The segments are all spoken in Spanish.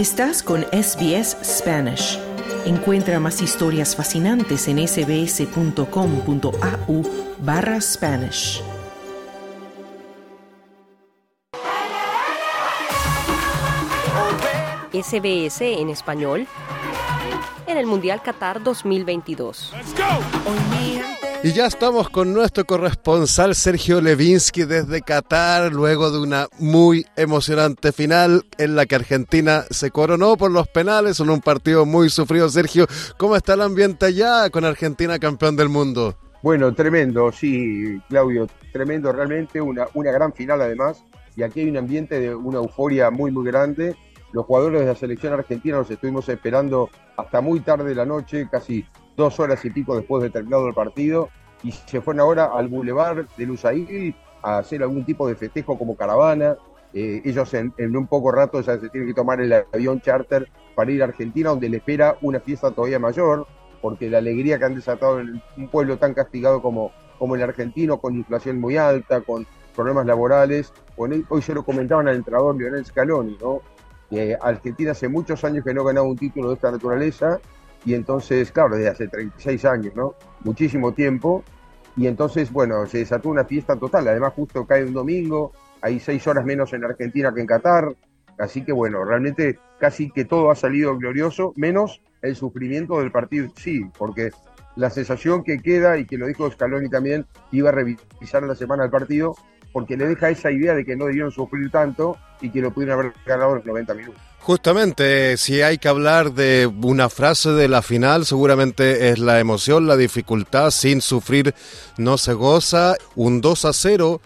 Estás con SBS Spanish. Encuentra más historias fascinantes en sbs.com.au barra Spanish. SBS en español en el Mundial Qatar 2022. Y ya estamos con nuestro corresponsal Sergio Levinsky desde Qatar, luego de una muy emocionante final en la que Argentina se coronó por los penales en un partido muy sufrido. Sergio, ¿cómo está el ambiente allá con Argentina campeón del mundo? Bueno, tremendo, sí, Claudio, tremendo realmente, una, una gran final además, y aquí hay un ambiente de una euforia muy, muy grande. Los jugadores de la selección argentina los estuvimos esperando hasta muy tarde de la noche, casi dos horas y pico después de terminado el partido, y se fueron ahora al Boulevard de Lusail a hacer algún tipo de festejo como caravana. Eh, ellos en, un poco rato ya se tienen que tomar el avión charter para ir a Argentina, donde le espera una fiesta todavía mayor, porque la alegría que han desatado en un pueblo tan castigado como, como el argentino, con inflación muy alta, con problemas laborales. hoy se lo comentaban al entrenador Lionel Scaloni, ¿no? que Argentina hace muchos años que no ganaba un título de esta naturaleza y entonces, claro, desde hace 36 años, ¿no? Muchísimo tiempo. Y entonces, bueno, se desató una fiesta total. Además, justo cae un domingo, hay seis horas menos en Argentina que en Qatar. Así que, bueno, realmente casi que todo ha salido glorioso, menos el sufrimiento del partido sí, porque la sensación que queda, y que lo dijo Scaloni también, iba a revisar la semana del partido, porque le deja esa idea de que no debieron sufrir tanto y que lo pudieron haber ganado en los 90 minutos. Justamente, si hay que hablar de una frase de la final, seguramente es la emoción, la dificultad, sin sufrir no se goza. Un 2 a 0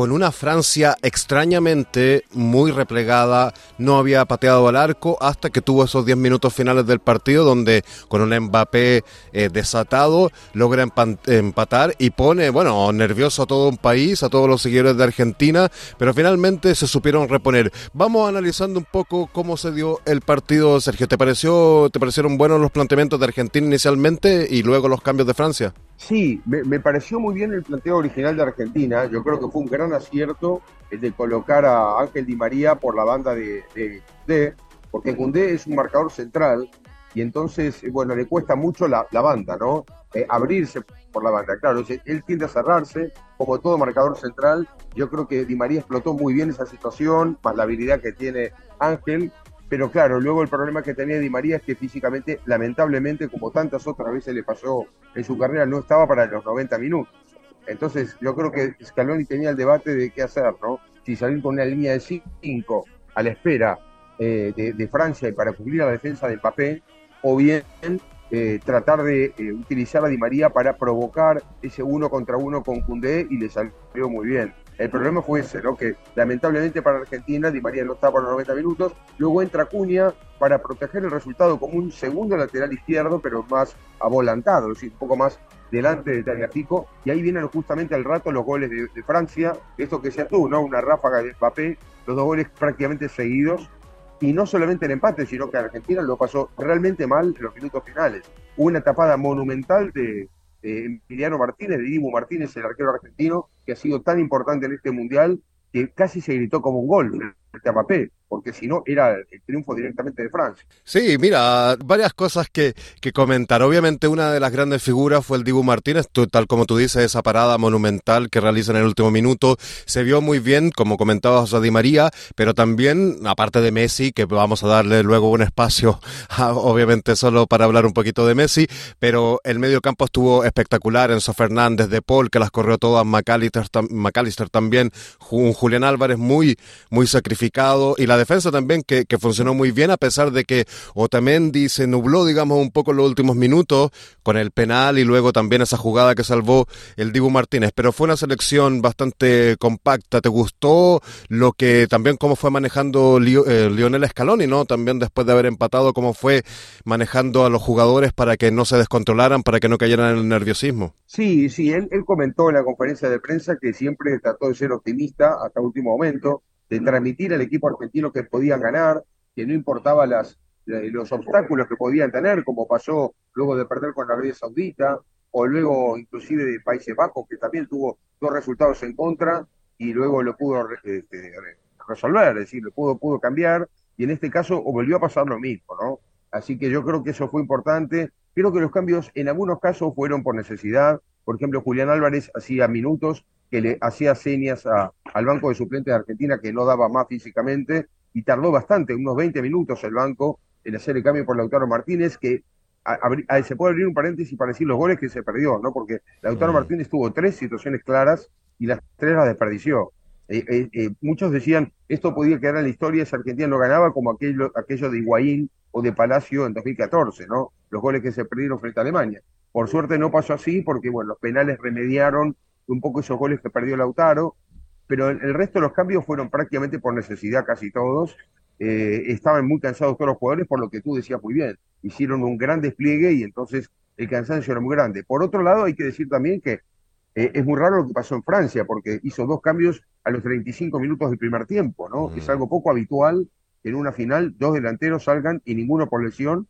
con una Francia extrañamente muy replegada, no había pateado al arco hasta que tuvo esos 10 minutos finales del partido donde con un Mbappé eh, desatado logra empatar y pone, bueno, nervioso a todo un país, a todos los seguidores de Argentina, pero finalmente se supieron reponer. Vamos analizando un poco cómo se dio el partido, Sergio. ¿Te pareció te parecieron buenos los planteamientos de Argentina inicialmente y luego los cambios de Francia? Sí, me, pareció muy bien el planteo original de Argentina. Yo creo que fue un gran acierto el de colocar a Ángel Di María por la banda de, de, porque Cundé es un marcador central y entonces, bueno, le cuesta mucho la, banda, ¿no? Eh, abrirse por la banda. Claro, él tiende a cerrarse, como todo marcador central. Yo creo que Di María explotó muy bien esa situación, más la habilidad que tiene Ángel, pero claro, luego el problema que tenía Di María es que físicamente, lamentablemente, como tantas otras veces le pasó en su carrera, no estaba para los 90 minutos. Entonces, yo creo que Scaloni tenía el debate de qué hacer, ¿no? Si salir con una línea de 5 a la espera eh, de, Francia para cubrir la defensa del papel, o bien eh, tratar de eh, utilizar a Di María para provocar ese uno contra uno con Cundé y le salió muy bien. El problema fue ese, ¿no? Que lamentablemente para Argentina Di María no estaba por los 90 minutos. Luego entra Cuña para proteger el resultado como un segundo lateral izquierdo, pero más avolantado, es decir, un poco más delante de Tagliafico. Y ahí vienen justamente al rato los goles de, Francia. Esto que sea tú, ¿no? Una ráfaga de papel, los dos goles prácticamente seguidos. Y no solamente el empate, sino que Argentina lo pasó realmente mal en los minutos finales. Hubo una tapada monumental de, Emiliano Martínez, de Dibu Martínez, el arquero argentino, que ha sido tan importante en este mundial, que casi se gritó como un gol el Tapapé porque si no era el triunfo directamente de Francia. Sí, mira, varias cosas que, que comentar. Obviamente una de las grandes figuras fue el Dibu Martínez, tal como tú dices, esa parada monumental que realiza en el último minuto. Se vio muy bien, como comentaba José Di María, pero también, aparte de Messi, que vamos a darle luego un espacio, obviamente solo para hablar un poquito de Messi, pero el medio campo estuvo espectacular, Enzo Fernández, De Paul, que las corrió todas, McAllister, McAllister también, un Julián Álvarez muy, muy sacrificado, y la defensa también que, funcionó muy bien, a pesar de que Otamendi se nubló, digamos, un poco en los últimos minutos con el penal y luego también esa jugada que salvó el Dibu Martínez. Pero fue una selección bastante compacta. ¿Te gustó lo que también cómo fue manejando eh, Lionel Scaloni, ¿no? También después de haber empatado, cómo fue manejando a los jugadores para que no se descontrolaran, para que no cayeran en el nerviosismo. Sí, sí, él, él comentó en la conferencia de prensa que siempre trató de ser optimista hasta último momento de transmitir al equipo argentino que podían ganar, que no importaba los obstáculos que podían tener, como pasó luego de perder con Arabia Saudita, o luego inclusive de Países Bajos, que también tuvo dos resultados en contra y luego lo pudo este, resolver, es decir, lo pudo, pudo cambiar y en este caso volvió a pasar lo mismo, ¿no? Así que yo creo que eso fue importante. Creo que los cambios en algunos casos fueron por necesidad. Por ejemplo, Julián Álvarez hacía minutos que le hacía señas al banco de suplentes de Argentina que no daba más físicamente y tardó bastante, unos 20 minutos el banco en hacer el cambio por Lautaro Martínez, que se puede abrir un paréntesis para decir los goles que se perdió, ¿no? Porque Lautaro mm. Martínez tuvo tres situaciones claras y las tres las desperdició. Eh, eh, eh, muchos decían, esto podía quedar en la historia si Argentina no ganaba como aquello, aquello de Higuaín o de Palacio en 2014, ¿no? Los goles que se perdieron frente a Alemania. Por suerte no pasó así porque, bueno, los penales remediaron un poco esos goles que perdió Lautaro, pero el, resto de los cambios fueron prácticamente por necesidad casi todos. estaban muy cansados todos los jugadores, por lo que tú decías muy bien. Hicieron un gran despliegue y entonces el cansancio era muy grande. Por otro lado, hay que decir también que eh, es muy raro lo que pasó en Francia, porque hizo dos cambios a los 35 minutos del primer tiempo, ¿no? Es mm. algo poco habitual que en una final dos delanteros salgan y ninguno por lesión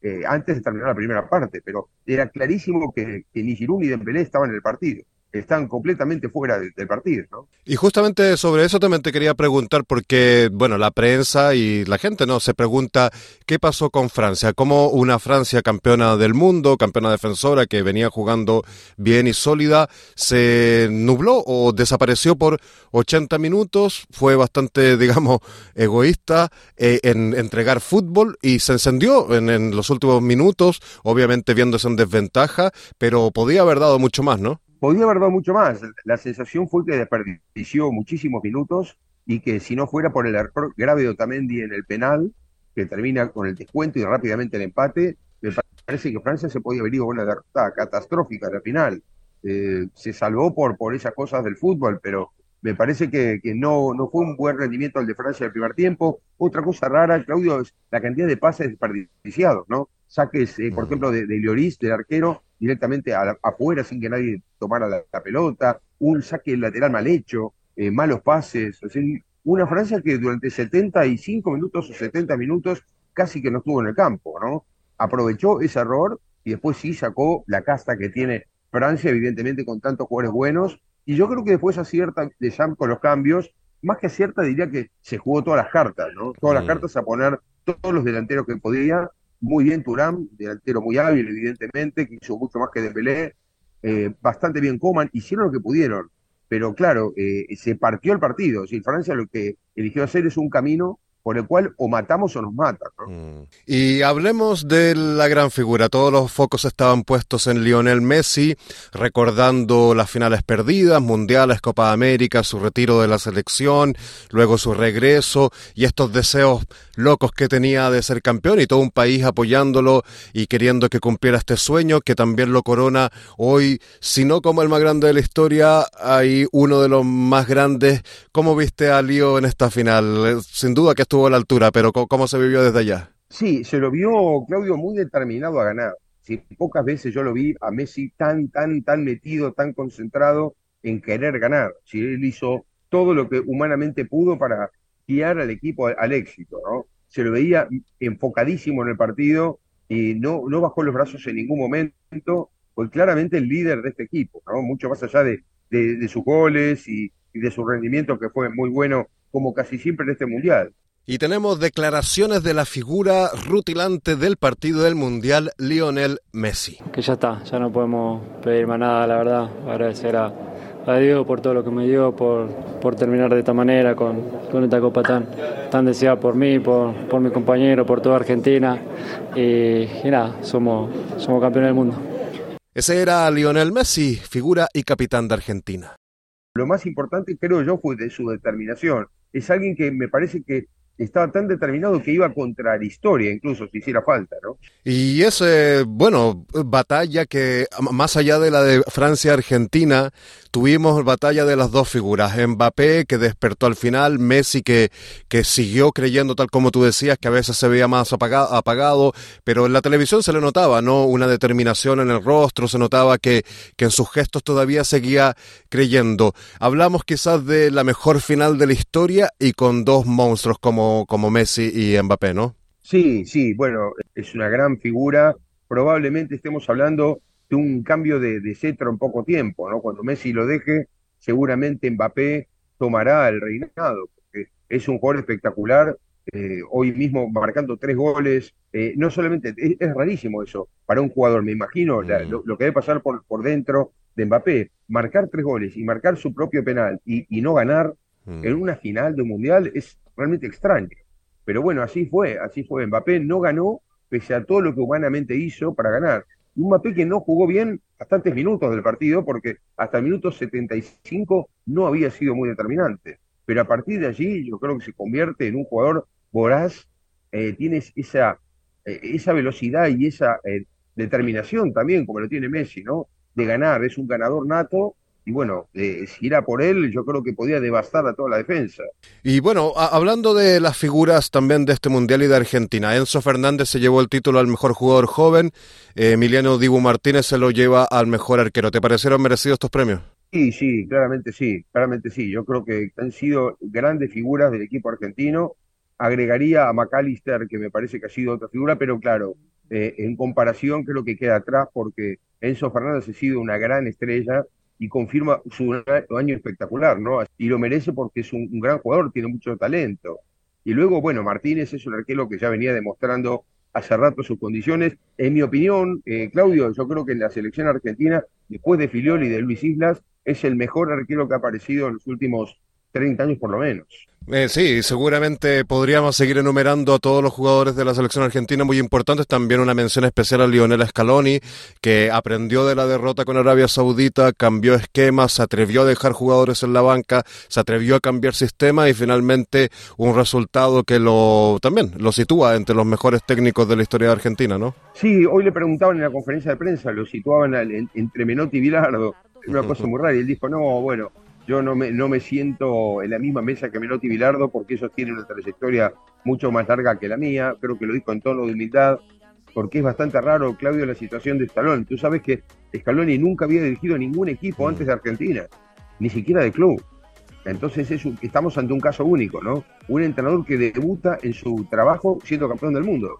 eh, antes de terminar la primera parte, pero era clarísimo que, que ni Giroud ni Dembélé estaban en el partido están completamente fuera del, partido, ¿no? Y justamente sobre eso también te quería preguntar, porque, bueno, la prensa y la gente, ¿no? Se pregunta qué pasó con Francia, cómo una Francia campeona del mundo, campeona defensora, que venía jugando bien y sólida, se nubló o desapareció por 80 minutos, fue bastante, digamos, egoísta eh, en entregar fútbol y se encendió en, en los últimos minutos, obviamente viéndose en desventaja, pero podía haber dado mucho más, ¿no? Podía haber dado mucho más. La sensación fue que desperdició muchísimos minutos y que si no fuera por el error grave de Otamendi en el penal, que termina con el descuento y rápidamente el empate, me parece que Francia se podía haber ido con una derrota catastrófica la final. Eh, se salvó por, por esas cosas del fútbol, pero me parece que, que, no, no fue un buen rendimiento el de Francia el primer tiempo. Otra cosa rara, Claudio, es la cantidad de pases desperdiciados, ¿no? Saques, eh, por ejemplo, de, de Lloris, del arquero, directamente afuera sin que nadie tomara la, pelota, un saque lateral mal hecho, eh, malos pases, una Francia que durante 75 minutos o 70 minutos casi que no estuvo en el campo, ¿no? Aprovechó ese error y después sí sacó la casta que tiene Francia, evidentemente con tantos jugadores buenos, y yo creo que después acierta de Jam con los cambios, más que acierta diría que se jugó todas las cartas, ¿no? Todas las cartas a poner todos los delanteros que podía, muy bien Turán, delantero muy hábil, evidentemente, que hizo mucho más que Dembélé, eh, bastante bien Coman, hicieron lo que pudieron, pero claro, eh, se partió el partido. Si Francia lo que eligió hacer es un camino por el cual o matamos o nos matan. Mm. Y hablemos de la gran figura. Todos los focos estaban puestos en Lionel Messi, recordando las finales perdidas, mundiales, Copa América, su retiro de la selección, luego su regreso y estos deseos locos que tenía de ser campeón y todo un país apoyándolo y queriendo que cumpliera este sueño que también lo corona hoy, si no como el más grande de la historia, hay uno de los más grandes. ¿Cómo viste a Lío en esta final? Sin duda que esto estuvo a la altura, pero ¿cómo se vivió desde allá? Sí, se lo vio Claudio muy determinado a ganar. Sí, pocas veces yo lo vi a Messi tan, tan, tan metido, tan concentrado en querer ganar. Sí, él hizo todo lo que humanamente pudo para guiar al equipo al, éxito, ¿no? Se lo veía enfocadísimo en el partido y no, no bajó los brazos en ningún momento. Fue claramente el líder de este equipo, ¿no? Mucho más allá de, de, sus goles y, y de su rendimiento que fue muy bueno como casi siempre en este mundial. Y tenemos declaraciones de la figura rutilante del partido del Mundial, Lionel Messi. Que ya está, ya no podemos pedir más nada, la verdad. Agradecer a, a Dios por todo lo que me dio, por, por terminar de esta manera, con, con esta copa tan, tan deseada por mí, por, por mi compañero, por toda Argentina. Y, y nada, somos, somos campeones del mundo. Ese era Lionel Messi, figura y capitán de Argentina. Lo más importante, creo yo, fue de su determinación. Es alguien que me parece que estaba tan determinado que iba contra la historia, incluso si hiciera falta, ¿no? Y ese, bueno, batalla que más allá de la de Francia-Argentina, tuvimos batalla de las dos figuras, Mbappé que despertó al final, Messi que, que siguió creyendo tal como tú decías, que a veces se veía más apagado, apagado, pero en la televisión se le notaba, ¿no? Una determinación en el rostro, se notaba que, que en sus gestos todavía seguía creyendo. Hablamos quizás de la mejor final de la historia y con dos monstruos como, como Messi y Mbappé, ¿no? Sí, sí, bueno, es una gran figura. Probablemente estemos hablando de un cambio de, de, cetro en poco tiempo, ¿no? Cuando Messi lo deje, seguramente Mbappé tomará el reinado, porque es un jugador espectacular, eh, hoy mismo marcando tres goles. Eh, no solamente, es, rarísimo eso para un jugador, me imagino mm. lo, que debe pasar por, por dentro de Mbappé, marcar tres goles y marcar su propio penal y, no ganar mm. en una final de un mundial es realmente extraño. Pero bueno, así fue, así fue. Mbappé no ganó pese a todo lo que humanamente hizo para ganar. Y un Mbappé que no jugó bien bastantes minutos del partido porque hasta el minuto 75 no había sido muy determinante. Pero a partir de allí yo creo que se convierte en un jugador voraz, eh, tienes esa, eh, esa velocidad y esa eh, determinación también, como lo tiene Messi, ¿no? De ganar, es un ganador nato y bueno, si era por él, yo creo que podía devastar a toda la defensa. Y bueno, hablando de las figuras también de este Mundial y de Argentina, Enzo Fernández se llevó el título al mejor jugador joven, Emiliano Dibu Martínez se lo lleva al mejor arquero. ¿Te parecieron merecidos estos premios? Sí, sí, claramente sí, claramente sí. Yo creo que han sido grandes figuras del equipo argentino agregaría a McAllister, que me parece que ha sido otra figura, pero claro, eh, en comparación creo que queda atrás porque Enzo Fernández ha sido una gran estrella y confirma su año espectacular, ¿no? Y lo merece porque es un, gran jugador, tiene mucho talento. Y luego, bueno, Martínez es un arquero que ya venía demostrando hace rato sus condiciones. En mi opinión, eh, Claudio, yo creo que en la selección argentina, después de Filioli y de Luis Islas, es el mejor arquero que ha aparecido en los últimos 30 años por lo menos. Eh, sí, seguramente podríamos seguir enumerando a todos los jugadores de la selección argentina muy importantes. También una mención especial a Lionel Scaloni, que aprendió de la derrota con Arabia Saudita, cambió esquemas, se atrevió a dejar jugadores en la banca, se atrevió a cambiar sistema y finalmente un resultado que lo también lo sitúa entre los mejores técnicos de la historia de Argentina, ¿no? Sí, hoy le preguntaban en la conferencia de prensa, lo situaban entre Menotti y Bilardo. Una cosa muy rara y él dijo, no, bueno, yo no me, no me siento en la misma mesa que Menotti y Bilardo porque ellos tienen una trayectoria mucho más larga que la mía, creo que lo dijo en tono de humildad, porque es bastante raro, Claudio, la situación de Scaloni. Tú sabes que Scaloni nunca había dirigido ningún equipo antes de Argentina, ni siquiera de club. Entonces es estamos ante un caso único, ¿no? Un entrenador que debuta en su trabajo siendo campeón del mundo.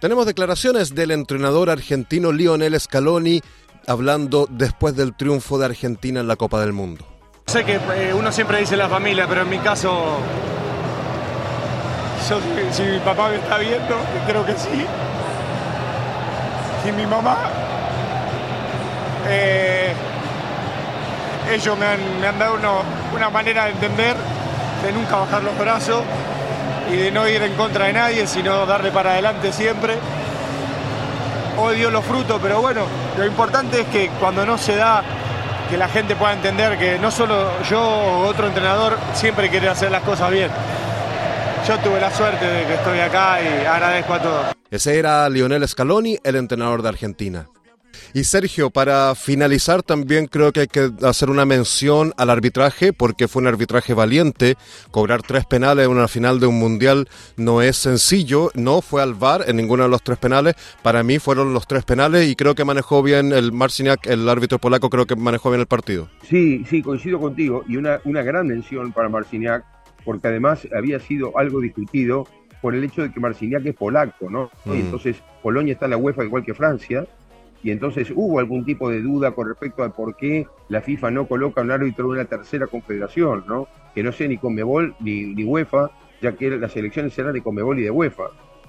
Tenemos declaraciones del entrenador argentino Lionel Scaloni hablando después del triunfo de Argentina en la Copa del Mundo. Sé que eh, uno siempre dice la familia, pero en mi caso, si mi papá me está viendo, creo que sí, y mi mamá, eh, ellos me han, dado una manera de entender, de nunca bajar los brazos y de no ir en contra de nadie, sino darle para adelante siempre. Odio los frutos, pero bueno, lo importante es que cuando no se da que la gente pueda entender que no solo yo o otro entrenador siempre quiere hacer las cosas bien. Yo tuve la suerte de que estoy acá y agradezco a todos. Ese era Lionel Scaloni, el entrenador de Argentina. Y Sergio, para finalizar también creo que hay que hacer una mención al arbitraje, porque fue un arbitraje valiente. Cobrar tres penales en una final de un mundial no es sencillo. No fue al VAR en ninguno de los tres penales. Para mí fueron los tres penales y creo que manejó bien el Marciniak, el árbitro polaco, creo que manejó bien el partido. Sí, sí, coincido contigo. Y una, una gran mención para Marciniak, porque además había sido algo discutido por el hecho de que Marciniak es polaco, ¿no? Y mm. entonces Polonia está en la UEFA igual que Francia y entonces hubo algún tipo de duda con respecto a por qué la FIFA no coloca un árbitro de una tercera confederación, ¿no? Que no sea ni Conmebol ni, ni UEFA, ya que las elecciones eran de Conmebol y de UEFA.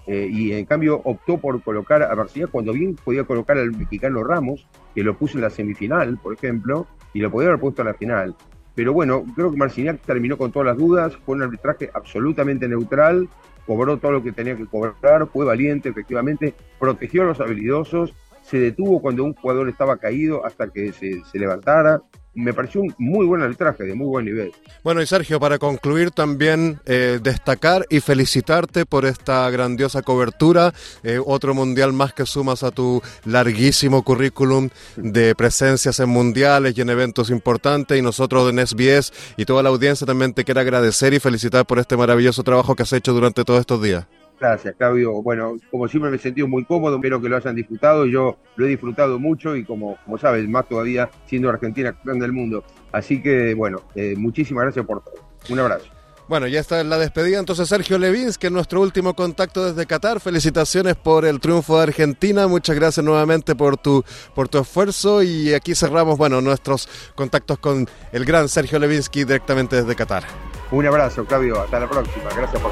Eh, y en cambio optó por colocar a García cuando bien podía colocar al mexicano Ramos, que lo puso en la semifinal, por ejemplo, y lo podía haber puesto en la final. Pero bueno, creo que Marciniak terminó con todas las dudas, fue un arbitraje absolutamente neutral, cobró todo lo que tenía que cobrar, fue valiente, efectivamente, protegió a los habilidosos se detuvo cuando un jugador estaba caído hasta que se, levantara. Me pareció un muy buen arbitraje, de muy buen nivel. Bueno, y Sergio, para concluir también eh, destacar y felicitarte por esta grandiosa cobertura, eh, otro mundial más que sumas a tu larguísimo currículum de presencias en mundiales y en eventos importantes, y nosotros en SBS y toda la audiencia también te quiero agradecer y felicitar por este maravilloso trabajo que has hecho durante todos estos días. Gracias, Claudio. Bueno, como siempre me he sentido muy cómodo, espero que lo hayan disfrutado. Yo lo he disfrutado mucho y como, como sabes, más todavía siendo Argentina campeón del mundo. Así que, bueno, eh, muchísimas gracias por todo. Un abrazo. Bueno, ya está la despedida. Entonces, Sergio Levins, que es nuestro último contacto desde Qatar. Felicitaciones por el triunfo de Argentina. Muchas gracias nuevamente por tu, por tu esfuerzo. Y aquí cerramos, bueno, nuestros contactos con el gran Sergio Levinsky directamente desde Qatar. Un abrazo, Claudio. Hasta la próxima. Gracias por